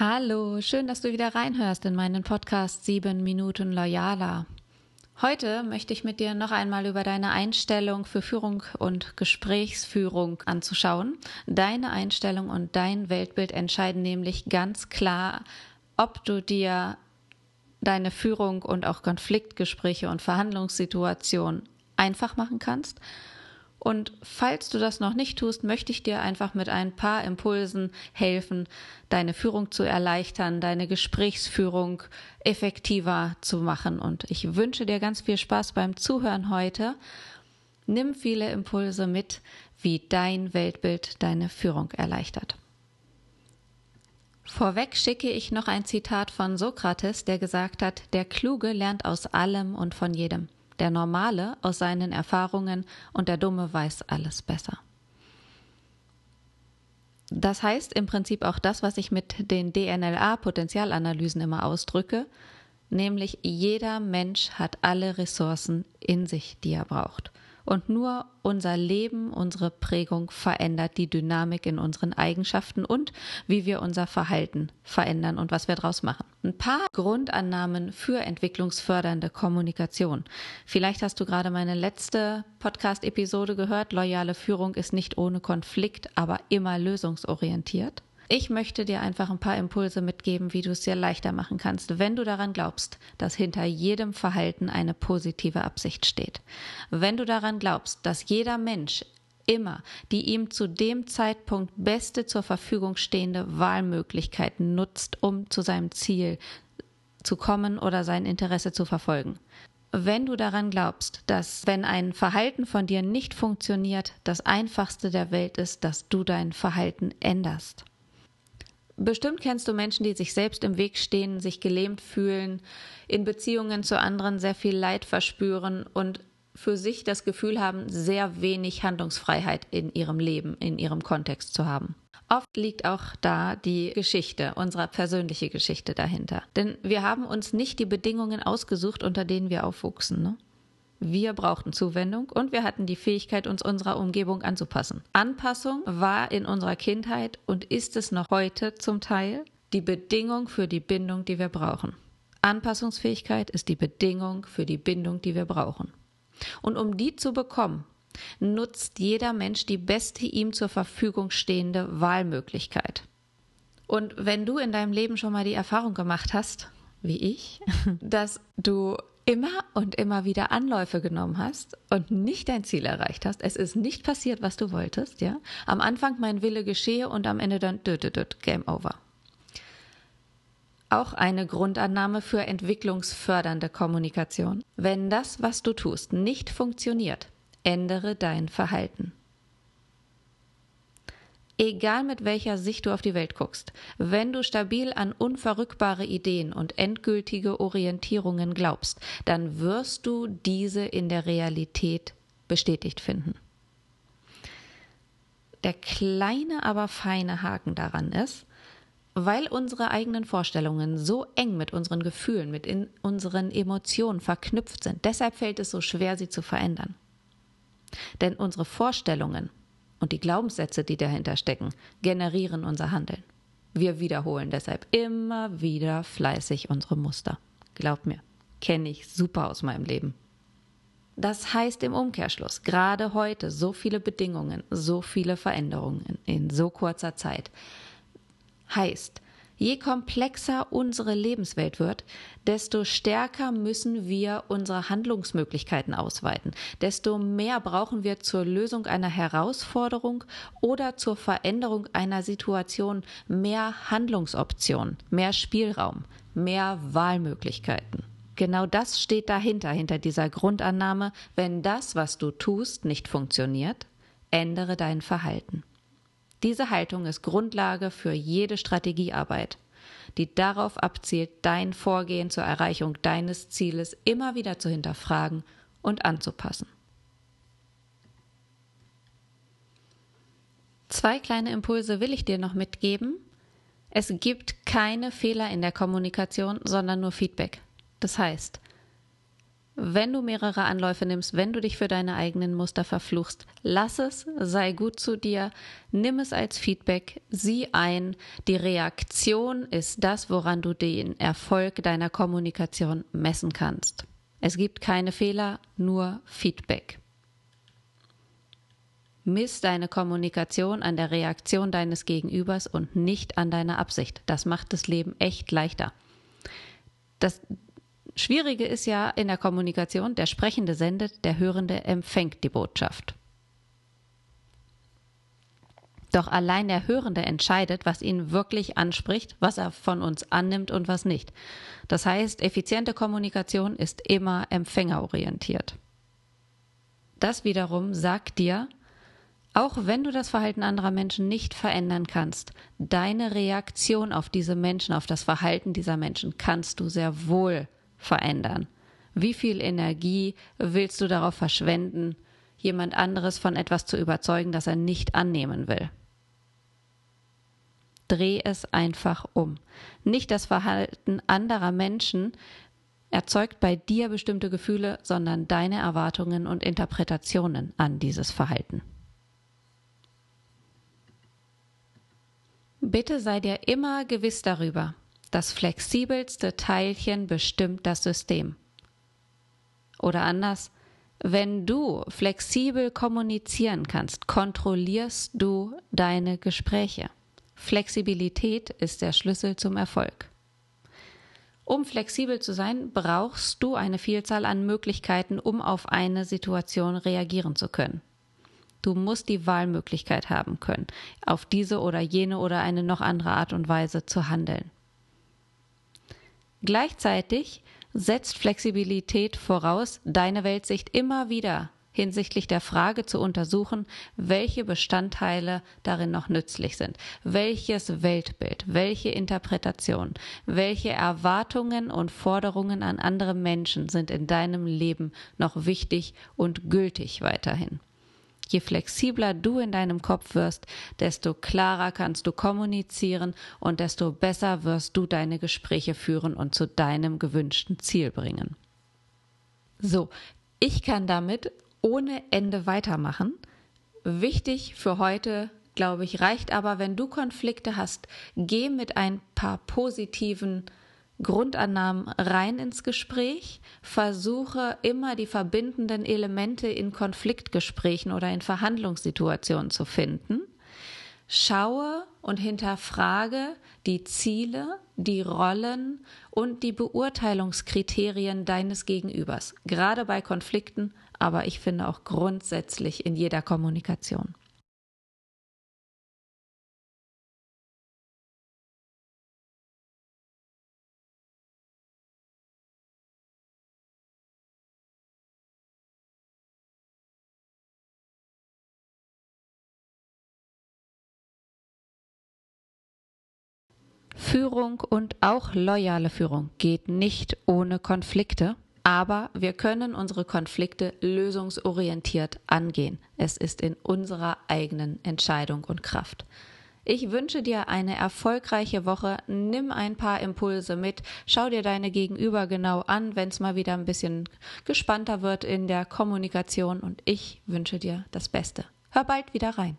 Hallo, schön, dass du wieder reinhörst in meinen Podcast 7 Minuten Loyaler. Heute möchte ich mit dir noch einmal über deine Einstellung für Führung und Gesprächsführung anzuschauen. Deine Einstellung und dein Weltbild entscheiden nämlich ganz klar, ob du dir deine Führung und auch Konfliktgespräche und Verhandlungssituationen einfach machen kannst und falls du das noch nicht tust, möchte ich dir einfach mit ein paar Impulsen helfen, deine Führung zu erleichtern, deine Gesprächsführung effektiver zu machen. Und ich wünsche dir ganz viel Spaß beim Zuhören heute. Nimm viele Impulse mit, wie dein Weltbild deine Führung erleichtert. Vorweg schicke ich noch ein Zitat von Sokrates, der gesagt hat, der Kluge lernt aus allem und von jedem der Normale aus seinen Erfahrungen und der Dumme weiß alles besser. Das heißt im Prinzip auch das, was ich mit den DNLA-Potenzialanalysen immer ausdrücke, nämlich jeder Mensch hat alle Ressourcen in sich, die er braucht. Und nur unser Leben, unsere Prägung verändert die Dynamik in unseren Eigenschaften und wie wir unser Verhalten verändern und was wir daraus machen. Ein paar Grundannahmen für entwicklungsfördernde Kommunikation. Vielleicht hast du gerade meine letzte Podcast-Episode gehört. Loyale Führung ist nicht ohne Konflikt, aber immer lösungsorientiert. Ich möchte dir einfach ein paar Impulse mitgeben, wie du es dir leichter machen kannst, wenn du daran glaubst, dass hinter jedem Verhalten eine positive Absicht steht. Wenn du daran glaubst, dass jeder Mensch immer die ihm zu dem Zeitpunkt beste zur Verfügung stehende Wahlmöglichkeiten nutzt, um zu seinem Ziel zu kommen oder sein Interesse zu verfolgen. Wenn du daran glaubst, dass wenn ein Verhalten von dir nicht funktioniert, das einfachste der Welt ist, dass du dein Verhalten änderst. Bestimmt kennst du Menschen, die sich selbst im Weg stehen, sich gelähmt fühlen, in Beziehungen zu anderen sehr viel Leid verspüren und für sich das Gefühl haben, sehr wenig Handlungsfreiheit in ihrem Leben, in ihrem Kontext zu haben. Oft liegt auch da die Geschichte, unsere persönliche Geschichte dahinter. Denn wir haben uns nicht die Bedingungen ausgesucht, unter denen wir aufwuchsen. Ne? Wir brauchten Zuwendung und wir hatten die Fähigkeit, uns unserer Umgebung anzupassen. Anpassung war in unserer Kindheit und ist es noch heute zum Teil die Bedingung für die Bindung, die wir brauchen. Anpassungsfähigkeit ist die Bedingung für die Bindung, die wir brauchen. Und um die zu bekommen, nutzt jeder Mensch die beste ihm zur Verfügung stehende Wahlmöglichkeit. Und wenn du in deinem Leben schon mal die Erfahrung gemacht hast, wie ich, dass du immer und immer wieder Anläufe genommen hast und nicht dein Ziel erreicht hast, es ist nicht passiert, was du wolltest, ja. Am Anfang mein Wille geschehe und am Ende dann dü, dü, dü, Game Over. Auch eine Grundannahme für entwicklungsfördernde Kommunikation. Wenn das, was du tust, nicht funktioniert, ändere dein Verhalten. Egal mit welcher Sicht du auf die Welt guckst, wenn du stabil an unverrückbare Ideen und endgültige Orientierungen glaubst, dann wirst du diese in der Realität bestätigt finden. Der kleine, aber feine Haken daran ist, weil unsere eigenen Vorstellungen so eng mit unseren Gefühlen, mit unseren Emotionen verknüpft sind, deshalb fällt es so schwer, sie zu verändern. Denn unsere Vorstellungen und die Glaubenssätze, die dahinter stecken, generieren unser Handeln. Wir wiederholen deshalb immer wieder fleißig unsere Muster. Glaub mir, kenne ich super aus meinem Leben. Das heißt im Umkehrschluss, gerade heute so viele Bedingungen, so viele Veränderungen in so kurzer Zeit, heißt, Je komplexer unsere Lebenswelt wird, desto stärker müssen wir unsere Handlungsmöglichkeiten ausweiten, desto mehr brauchen wir zur Lösung einer Herausforderung oder zur Veränderung einer Situation mehr Handlungsoptionen, mehr Spielraum, mehr Wahlmöglichkeiten. Genau das steht dahinter, hinter dieser Grundannahme, wenn das, was du tust, nicht funktioniert, ändere dein Verhalten. Diese Haltung ist Grundlage für jede Strategiearbeit, die darauf abzielt, dein Vorgehen zur Erreichung deines Zieles immer wieder zu hinterfragen und anzupassen. Zwei kleine Impulse will ich dir noch mitgeben. Es gibt keine Fehler in der Kommunikation, sondern nur Feedback. Das heißt, wenn du mehrere Anläufe nimmst, wenn du dich für deine eigenen Muster verfluchst, lass es, sei gut zu dir, nimm es als Feedback, sieh ein, die Reaktion ist das, woran du den Erfolg deiner Kommunikation messen kannst. Es gibt keine Fehler, nur Feedback. Miss deine Kommunikation an der Reaktion deines Gegenübers und nicht an deiner Absicht. Das macht das Leben echt leichter. Das Schwierige ist ja in der Kommunikation, der Sprechende sendet, der Hörende empfängt die Botschaft. Doch allein der Hörende entscheidet, was ihn wirklich anspricht, was er von uns annimmt und was nicht. Das heißt, effiziente Kommunikation ist immer empfängerorientiert. Das wiederum sagt dir, auch wenn du das Verhalten anderer Menschen nicht verändern kannst, deine Reaktion auf diese Menschen, auf das Verhalten dieser Menschen kannst du sehr wohl verändern. Wie viel Energie willst du darauf verschwenden, jemand anderes von etwas zu überzeugen, das er nicht annehmen will? Dreh es einfach um. Nicht das Verhalten anderer Menschen erzeugt bei dir bestimmte Gefühle, sondern deine Erwartungen und Interpretationen an dieses Verhalten. Bitte sei dir immer gewiss darüber, das flexibelste Teilchen bestimmt das System. Oder anders, wenn du flexibel kommunizieren kannst, kontrollierst du deine Gespräche. Flexibilität ist der Schlüssel zum Erfolg. Um flexibel zu sein, brauchst du eine Vielzahl an Möglichkeiten, um auf eine Situation reagieren zu können. Du musst die Wahlmöglichkeit haben können, auf diese oder jene oder eine noch andere Art und Weise zu handeln. Gleichzeitig setzt Flexibilität voraus, deine Weltsicht immer wieder hinsichtlich der Frage zu untersuchen, welche Bestandteile darin noch nützlich sind, welches Weltbild, welche Interpretation, welche Erwartungen und Forderungen an andere Menschen sind in deinem Leben noch wichtig und gültig weiterhin. Je flexibler du in deinem Kopf wirst, desto klarer kannst du kommunizieren und desto besser wirst du deine Gespräche führen und zu deinem gewünschten Ziel bringen. So, ich kann damit ohne Ende weitermachen. Wichtig für heute, glaube ich, reicht aber, wenn du Konflikte hast, geh mit ein paar positiven Grundannahmen rein ins Gespräch, versuche immer die verbindenden Elemente in Konfliktgesprächen oder in Verhandlungssituationen zu finden. Schaue und hinterfrage die Ziele, die Rollen und die Beurteilungskriterien deines Gegenübers, gerade bei Konflikten, aber ich finde auch grundsätzlich in jeder Kommunikation. Führung und auch loyale Führung geht nicht ohne Konflikte, aber wir können unsere Konflikte lösungsorientiert angehen. Es ist in unserer eigenen Entscheidung und Kraft. Ich wünsche dir eine erfolgreiche Woche. Nimm ein paar Impulse mit. Schau dir deine Gegenüber genau an, wenn es mal wieder ein bisschen gespannter wird in der Kommunikation. Und ich wünsche dir das Beste. Hör bald wieder rein.